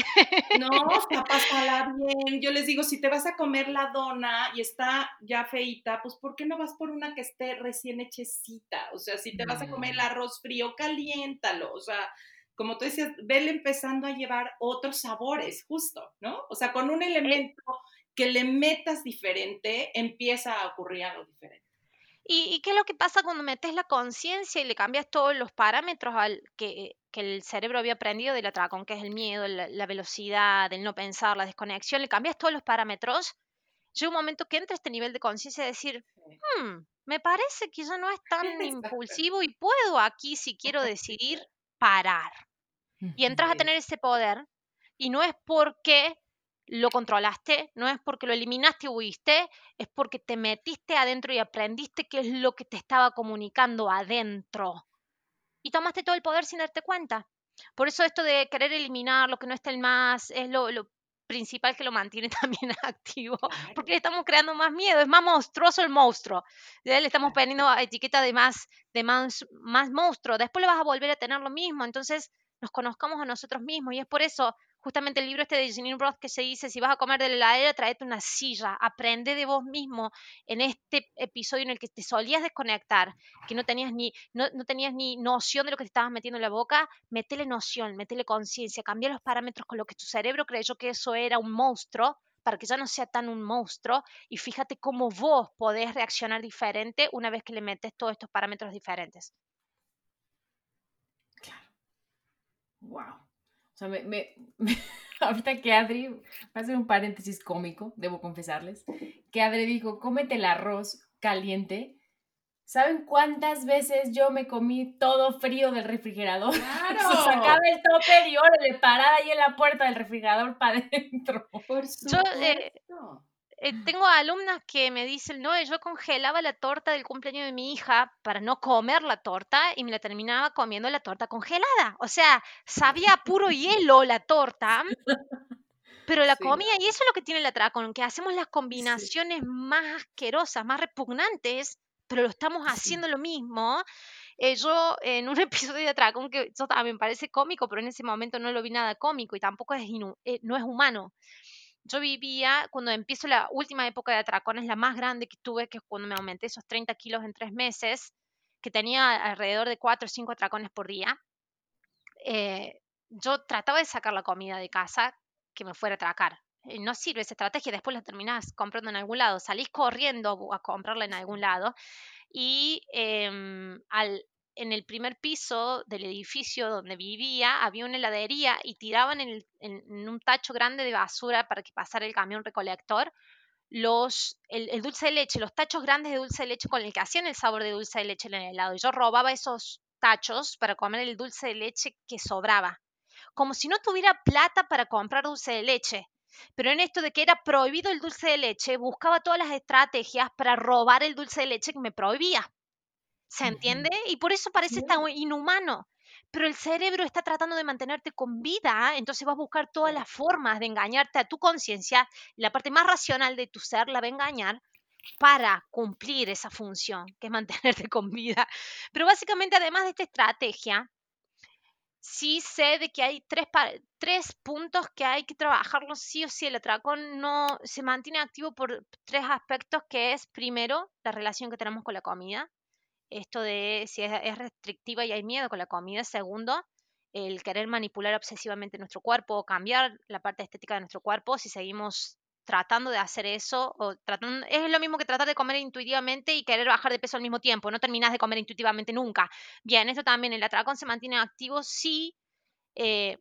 ¿no? O sea, pásala bien. Yo les digo, si te vas a comer la dona y está ya feita, pues ¿por qué no vas por una que esté recién hechecita? O sea, si te vas a comer el mm. arroz frío, caliéntalo, o sea, como tú decías, vele empezando a llevar otros sabores, justo, ¿no? O sea, con un eh elemento que le metas diferente, empieza a ocurrir algo diferente. ¿Y, qué es lo que pasa cuando metes la conciencia y le cambias todos los parámetros al que, el cerebro había aprendido del atracón, que es el miedo, la, velocidad, el no pensar, la desconexión? Le cambias todos los parámetros. Llega un momento que entra este nivel de conciencia y decir, hmm, me parece que ya no es tan impulsivo y puedo aquí, si quiero decidir, parar. Y entras a tener ese poder y no es porque lo controlaste, no es porque lo eliminaste y huiste, es porque te metiste adentro y aprendiste qué es lo que te estaba comunicando adentro. Y tomaste todo el poder sin darte cuenta. Por eso esto de querer eliminar lo que no está el más es lo, principal que lo mantiene también activo, porque le estamos creando más miedo, es más monstruoso el monstruo. Le estamos poniendo etiqueta de más, de más, más monstruo. Después le vas a volver a tener lo mismo. Entonces nos conozcamos a nosotros mismos y es por eso justamente el libro este de Janine Roth que se dice, si vas a comer de la heladera, tráete una silla, aprende de vos mismo en este episodio en el que te solías desconectar, que no tenías ni, no, tenías ni noción de lo que te estabas metiendo en la boca, metele noción, metele conciencia, cambia los parámetros con lo que tu cerebro creyó que eso era un monstruo, para que ya no sea tan un monstruo y fíjate cómo vos podés reaccionar diferente una vez que le metes todos estos parámetros diferentes. Claro. Wow. O sea, me, ahorita que Adri, va a hacer un paréntesis cómico, debo confesarles, que Adri dijo, cómete el arroz caliente. ¿Saben cuántas veces yo me comí todo frío del refrigerador? ¡Claro! Se sacaba el tope y órale, parada ahí en la puerta del refrigerador para adentro. Por yo, eh, eh, tengo alumnas que me dicen, no, yo congelaba la torta del cumpleaños de mi hija para no comer la torta y me la terminaba comiendo la torta congelada. O sea, sabía puro hielo la torta, pero la comía y eso es lo que tiene la atracón, que hacemos las combinaciones más asquerosas, más repugnantes, pero lo estamos haciendo lo mismo. Eh, yo en un episodio de Atracón que eso también parece cómico, pero en ese momento no lo vi nada cómico y tampoco es eh, no es humano yo vivía, cuando empiezo la última época de atracones, la más grande que tuve, que es cuando me aumenté esos 30 kilos en tres meses, que tenía alrededor de 4 o 5 atracones por día, eh, yo trataba de sacar la comida de casa que me fuera a atracar. no sirve esa estrategia, después la terminás comprando en algún lado, salís corriendo a comprarla en algún lado y em, al, en el primer piso del edificio donde vivía había una heladería y tiraban en, un tacho grande de basura para que pasara el camión recolector los, el, dulce de leche, los tachos grandes de dulce de leche con el que hacían el sabor de dulce de leche en el helado. Y yo robaba esos tachos para comer el dulce de leche que sobraba. Como si no tuviera plata para comprar dulce de leche. Pero en esto de que era prohibido el dulce de leche, buscaba todas las estrategias para robar el dulce de leche que me prohibía. ¿Se entiende? Y por eso parece tan inhumano. Pero el cerebro está tratando de mantenerte con vida, entonces vas a buscar todas las formas de engañarte a tu conciencia. La parte más racional de tu ser la va a engañar para cumplir esa función, que es mantenerte con vida. Pero básicamente, además de esta estrategia, sí sé de que hay tres, tres puntos que hay que trabajarlos sí o sí. El atracón no se mantiene activo por tres aspectos, que es primero la relación que tenemos con la comida, esto de si es, restrictiva y hay miedo con la comida. Segundo, el querer manipular obsesivamente nuestro cuerpo o cambiar la parte estética de nuestro cuerpo si seguimos tratando de hacer eso o tratando, es lo mismo que tratar de comer intuitivamente y querer bajar de peso al mismo tiempo, no terminas de comer intuitivamente nunca. Bien, esto también, el atracón se mantiene activo si eh,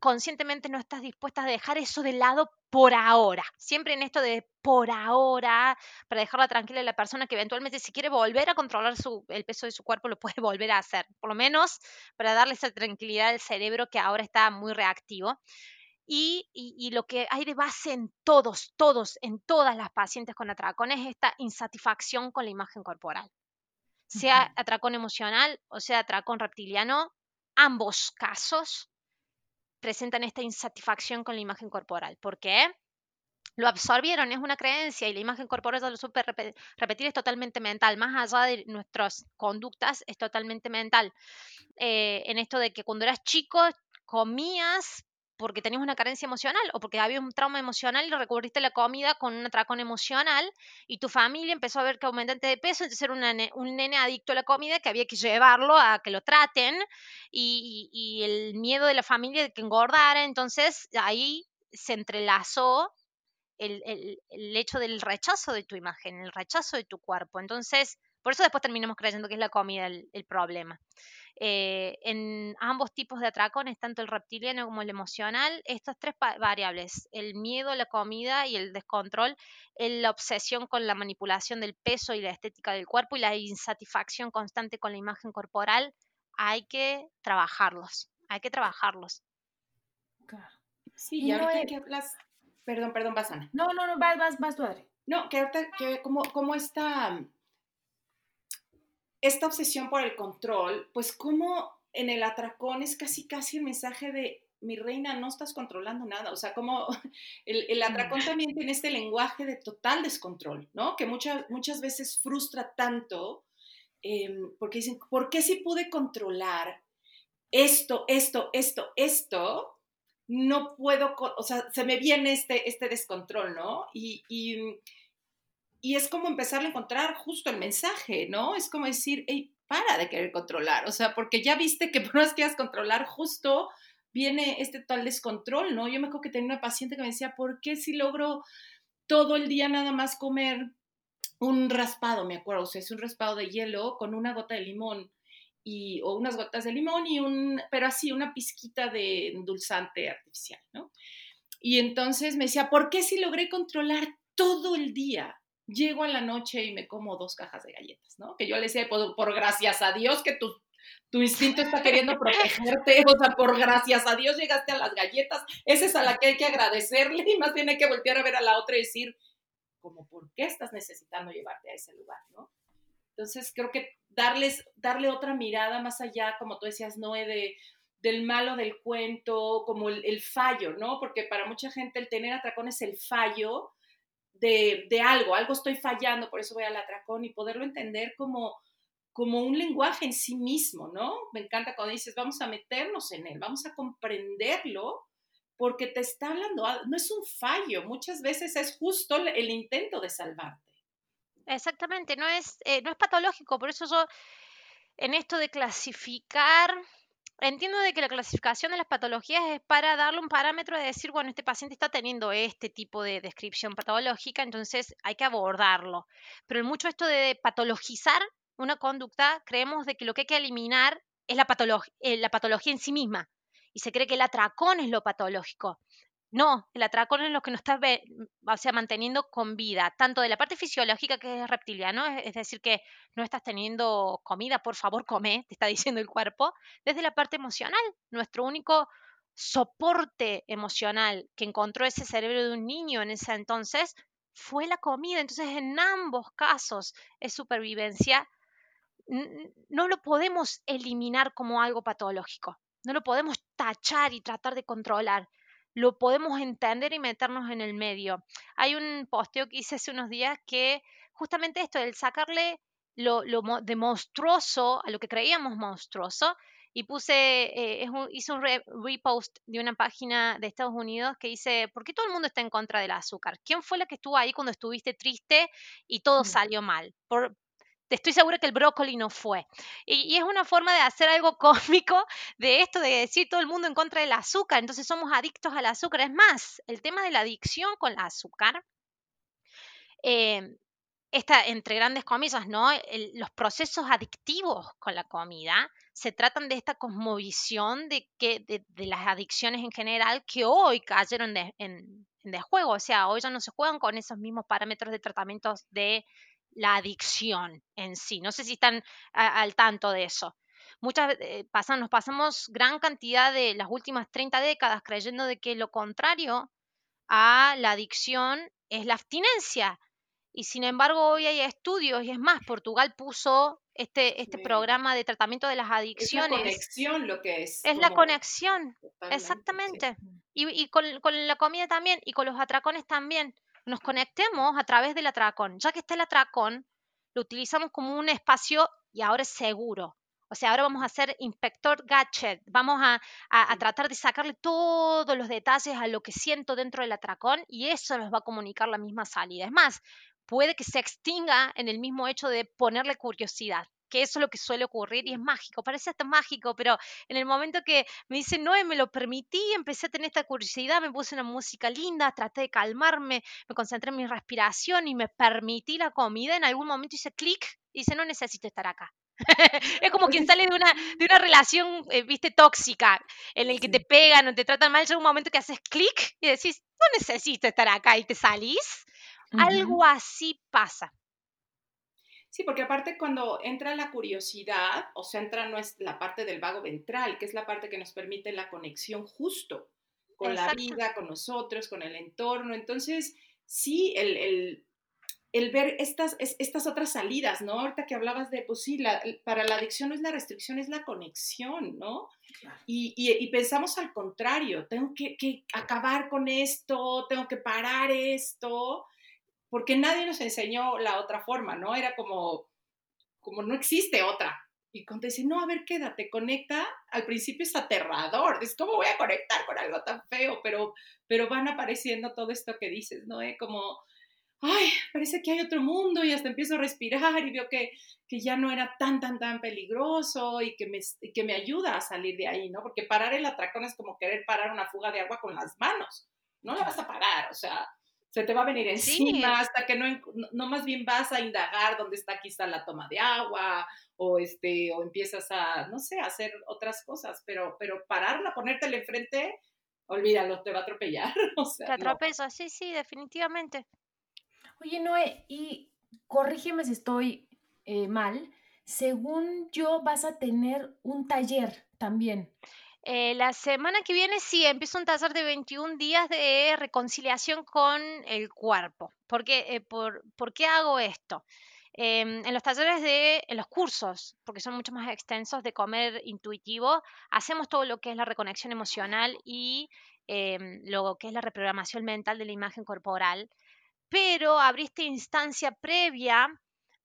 conscientemente no estás dispuesta a dejar eso de lado por ahora. Siempre en esto de por ahora, para dejarla tranquila a la persona que eventualmente si quiere volver a controlar su, el peso de su cuerpo, lo puede volver a hacer. Por lo menos para darle esa tranquilidad al cerebro que ahora está muy reactivo. Y, y, lo que hay de base en todos, todos, en todas las pacientes con atracón es esta insatisfacción con la imagen corporal. Sea atracón emocional o sea atracón reptiliano, ambos casos presentan esta insatisfacción con la imagen corporal. ¿Por qué? Lo absorbieron, es una creencia y la imagen corporal, lo supe repetir, es totalmente mental. Más allá de nuestras conductas, es totalmente mental. Eh, en esto de que cuando eras chico comías porque tenías una carencia emocional o porque había un trauma emocional y recubriste la comida con un atracón emocional y tu familia empezó a ver que aumentaste de peso, entonces era un nene adicto a la comida que había que llevarlo a que lo traten y, el miedo de la familia de que engordara, entonces ahí se entrelazó el, hecho del rechazo de tu imagen, el rechazo de tu cuerpo. Entonces, por eso después terminamos creyendo que es la comida el problema. Eh, en ambos tipos de atracones, tanto el reptiliano como el emocional, estas tres variables, el miedo, la comida y el descontrol, la obsesión con la manipulación del peso y la estética del cuerpo y la insatisfacción constante con la imagen corporal, hay que trabajarlos, hay que trabajarlos. Sí, y, ahorita que hablas, perdón, perdón, Basana. No, no, no, vas, vas, vas, tu No, que ahorita, que como, como esta esta obsesión por el control, pues como en el atracón es casi casi el mensaje de mi reina, no estás controlando nada. O sea, como el, atracón también tiene este lenguaje de total descontrol, ¿no? Que muchas, muchas veces frustra tanto, em, porque dicen, ¿por qué si pude controlar esto, esto, esto, esto? no puedo, o sea, se me viene este, este descontrol, ¿no? Y, y, y, es como empezar a encontrar justo el mensaje, ¿no? Es como decir, hey, para de querer controlar, o sea, porque ya viste que por más quieras controlar, justo viene este tal descontrol, ¿no? Yo me acuerdo que tenía una paciente que me decía, ¿por qué si logro todo el día nada más comer un raspado, me acuerdo, o sea, es un raspado de hielo con una gota de limón y, o unas gotas de limón y un, pero así, una pizquita de endulzante artificial, ¿no? Y entonces me decía, ¿por qué si logré controlar todo el día? Llego a la noche y me como dos cajas de galletas, ¿no? Que yo le decía, por, por gracias a Dios que tu, tu instinto está queriendo protegerte, o sea, por gracias a Dios llegaste a las galletas, esa es a la que hay que agradecerle y más bien hay que voltear a ver a la otra y decir, como, ¿por qué estás necesitando llevarte a ese lugar, no? Entonces, creo que darles, darle otra mirada más allá, como tú decías, Noé, de, del malo del cuento, como el, fallo, ¿no? Porque para mucha gente el tener atracón es el fallo de, de, algo, algo estoy fallando, por eso voy al atracón y poderlo entender como, como un lenguaje en sí mismo, ¿no? Me encanta cuando dices, vamos a meternos en él, vamos a comprenderlo, porque te está hablando, no es un fallo, muchas veces es justo el intento de salvarte. Exactamente, no es, eh, no es patológico, por eso yo en esto de clasificar, entiendo de que la clasificación de las patologías es para darle un parámetro de decir, bueno, este paciente está teniendo este tipo de descripción patológica, entonces hay que abordarlo. Pero mucho esto de patologizar una conducta, creemos de que lo que hay que eliminar es la, eh, la patología en sí misma. Y se cree que el atracón es lo patológico. No, el atracón es lo que nos está o sea, manteniendo con vida, tanto de la parte fisiológica que es reptiliano, es decir, que no estás teniendo comida, por favor, come, te está diciendo el cuerpo, desde la parte emocional, nuestro único soporte emocional que encontró ese cerebro de un niño en ese entonces fue la comida. Entonces, en ambos casos es supervivencia. No lo podemos eliminar como algo patológico, no lo podemos tachar y tratar de controlar lo podemos entender y meternos en el medio. Hay un posteo que hice hace unos días que justamente esto, el sacarle lo, de monstruoso a lo que creíamos monstruoso, y puse, eh, hice un repost de una página de Estados Unidos que dice, ¿por qué todo el mundo está en contra del azúcar? ¿Quién fue la que estuvo ahí cuando estuviste triste y todo mm. salió mal? Por, estoy segura que el brócoli no fue. Y, es una forma de hacer algo cómico de esto, de decir todo el mundo en contra del azúcar, entonces somos adictos al azúcar. Es más, el tema de la adicción con el azúcar, eh, está entre grandes comillas, ¿no? los procesos adictivos con la comida se tratan de esta cosmovisión de, que, de, las adicciones en general que hoy cayeron en, en desjuego, o sea, hoy ya no se juegan con esos mismos parámetros de tratamientos de la adicción en sí. No sé si están al tanto de eso. Muchas eh, pasan, nos pasamos gran cantidad de las últimas 30 décadas creyendo de que lo contrario a la adicción es la abstinencia. Y sin embargo, hoy hay estudios, y es más, Portugal puso este, este programa de tratamiento de las adicciones. Es la conexión lo que es. Es la conexión, exactamente. Y, y con, con, la comida también, y con los atracones también nos conectemos a través del atracón. Ya que está el atracón, lo utilizamos como un espacio y ahora es seguro. O sea, ahora vamos a hacer inspector gadget, vamos a, a, tratar de sacarle todos los detalles a lo que siento dentro del atracón y eso nos va a comunicar la misma salida. Es más, puede que se extinga en el mismo hecho de ponerle curiosidad que eso es lo que suele ocurrir y es mágico, parece hasta mágico, pero en el momento que me dice no, me lo permití, empecé a tener esta curiosidad, me puse una música linda, traté de calmarme, me concentré en mi respiración y me permití la comida, en algún momento hice clic y dice, no necesito estar acá. es como quien sale de una, de una relación, eh, viste, tóxica, en el que te pegan o te tratan mal, llega un momento que haces clic y decís, no necesito estar acá y te salís. Algo así pasa. Sí, porque aparte cuando entra la curiosidad, o sea, entra la parte del vago ventral, que es la parte que nos permite la conexión justo con la vida, con nosotros, con el entorno. Entonces, sí, el, ver estas, estas otras salidas, ¿no? Ahorita que hablabas de, pues sí, para la adicción no es la restricción, es la conexión, ¿no? Y, pensamos al contrario, tengo que, que acabar con esto, tengo que parar esto porque nadie nos enseñó la otra forma, ¿no? Era como, como no existe otra. Y cuando dice, no, a ver, quédate, conecta, al principio es aterrador, es como voy a conectar con algo tan feo, pero, pero van apareciendo todo esto que dices, ¿no? Eh, como, ay, parece que hay otro mundo y hasta empiezo a respirar y veo que, que ya no era tan, tan, tan peligroso y que, me, que me ayuda a salir de ahí, ¿no? Porque parar el atracón es como querer parar una fuga de agua con las manos, no la vas a parar, o sea, se te va a venir encima hasta que no, no, más bien vas a indagar dónde está quizá la toma de agua o este o empiezas a no sé a hacer otras cosas pero pero pararla ponértela enfrente olvídalo te va a atropellar o sea, te atropella sí sí definitivamente. Oye Noé y corrígeme si estoy eh, mal según yo vas a tener un taller también eh, la semana que viene sí, empiezo un taller de 21 días de reconciliación con el cuerpo. ¿Por qué, eh, por, qué hago esto? Em, en los talleres de, en los cursos, porque son mucho más extensos de comer intuitivo, hacemos todo lo que es la reconexión emocional y em, lo que es la reprogramación mental de la imagen corporal. Pero abrí esta instancia previa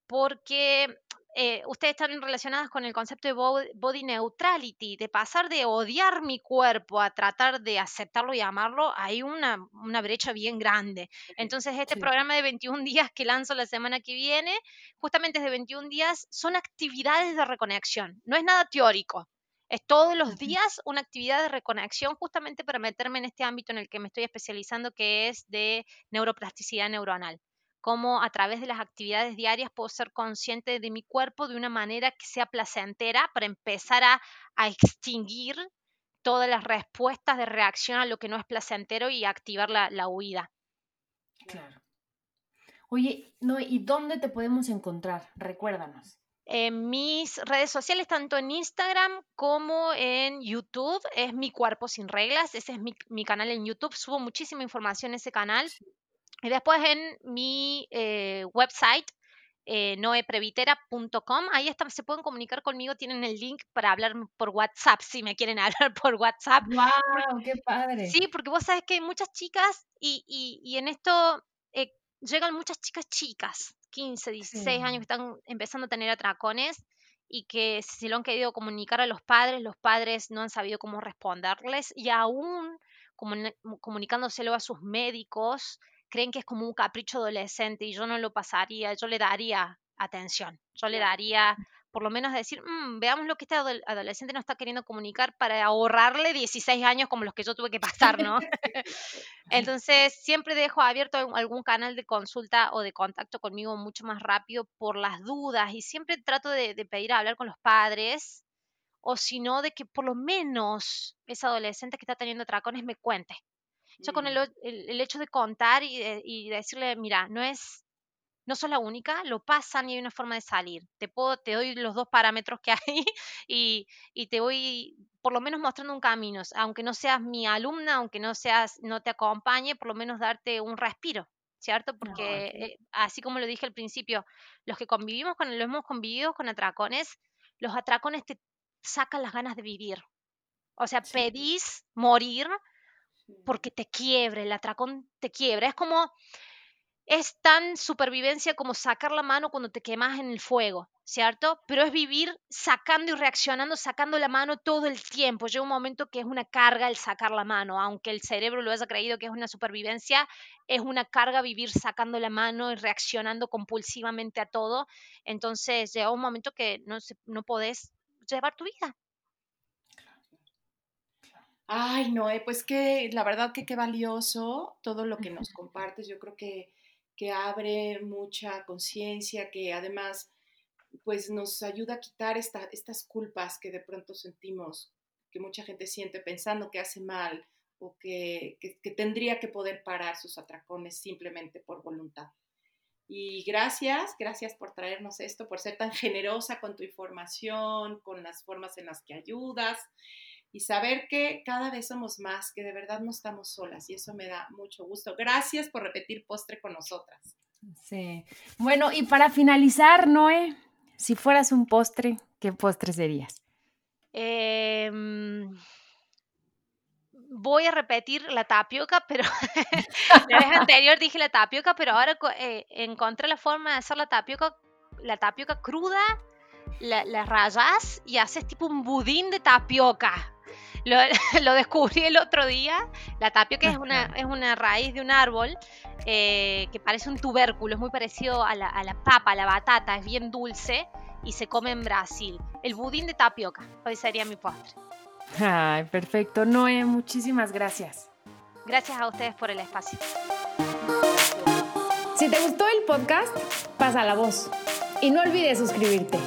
porque eh, ustedes están relacionadas con el concepto de body neutrality, de pasar de odiar mi cuerpo a tratar de aceptarlo y amarlo, hay una, brecha bien grande. Entonces, este programa de 21 días que lanzo la semana que viene, justamente de 21 días, son actividades de reconexión, no es nada teórico. Es todos los días una actividad de reconexión justamente para meterme en este ámbito en el que me estoy especializando, que es de neuroplasticidad neuronal cómo a través de las actividades diarias puedo ser consciente de mi cuerpo de una manera que sea placentera para empezar a, extinguir todas las respuestas de reacción a lo que no es placentero y activar la, huida. Claro. Oye, no, ¿y dónde te podemos encontrar? Recuérdanos. En mis redes sociales, tanto en Instagram como en YouTube, es Mi Cuerpo Sin Reglas. Ese es mi, mi canal en YouTube. Subo muchísima información en ese canal. Y después en mi eh, website, eh, noeprevitera.com, ahí está, se pueden comunicar conmigo, tienen el link para hablar por WhatsApp, si me quieren hablar por WhatsApp. ¡Wow! ¡Qué padre! Sí, porque vos sabes que hay muchas chicas y, y, en esto eh, llegan muchas chicas chicas, 15, 16 años, que están empezando a tener atracones y que si lo han querido comunicar a los padres, los padres no han sabido cómo responderles y aún comunicándoselo a sus médicos, creen que es como un capricho adolescente y yo no lo pasaría, yo le daría atención, yo le daría por lo menos decir, mm, veamos lo que este adolescente nos está queriendo comunicar para ahorrarle 16 años como los que yo tuve que pasar, ¿no? Entonces, siempre dejo abierto algún canal de consulta o de contacto conmigo mucho más rápido por las dudas y siempre trato de, pedir a hablar con los padres o si no, de que por lo menos ese adolescente que está teniendo atracones me cuente, yo con el, el, hecho de contar y, y, decirle, mira, no es, no sos la única, lo pasan y hay una forma de salir. Te puedo, te doy los dos parámetros que hay y, y te voy por lo menos mostrando un camino, aunque no seas mi alumna, aunque no seas, no te acompañe, por lo menos darte un respiro, ¿cierto? Porque eh, así como lo dije al principio, los que convivimos con, lo hemos convivido con atracones, los atracones te sacan las ganas de vivir. O sea, pedís morir porque te quiebre, el atracón te quiebra. Es como, es tan supervivencia como sacar la mano cuando te quemas en el fuego, ¿cierto? Pero es vivir sacando y reaccionando, sacando la mano todo el tiempo. Llega un momento que es una carga el sacar la mano, aunque el cerebro lo haya creído que es una supervivencia, es una carga vivir sacando la mano y reaccionando compulsivamente a todo. Entonces llega un momento que no, no podés llevar tu vida. Ay, Noé, pues que la verdad que qué valioso todo lo que nos compartes. Yo creo que, que abre mucha conciencia, que además pues nos ayuda a quitar estas culpas que de pronto sentimos, que mucha gente siente pensando que hace mal o que, que tendría que poder parar sus atracones simplemente por voluntad. Y gracias, gracias por traernos esto, por ser tan generosa con tu información, con las formas en las que ayudas y saber que cada vez somos más, que de verdad no estamos solas y eso me da mucho gusto. Gracias por repetir postre con nosotras. Sí. Bueno, y para finalizar, Noé, si fueras un postre, ¿qué postre serías? Em, voy a repetir la tapioca, pero la vez anterior dije la tapioca, pero ahora eh, encontré la forma de hacer la tapioca, la tapioca cruda las rayas y haces tipo un budín de tapioca. Lo, descubrí el otro día. La tapioca es una, es una raíz de un árbol eh, que parece un tubérculo, es muy parecido a la, a la papa, a la batata, es bien dulce y se come en Brasil. El budín de tapioca, hoy sería mi postre. Ay, perfecto. Noé, muchísimas gracias. Gracias a ustedes por el espacio. Si te gustó el podcast, pasa la voz y no olvides suscribirte.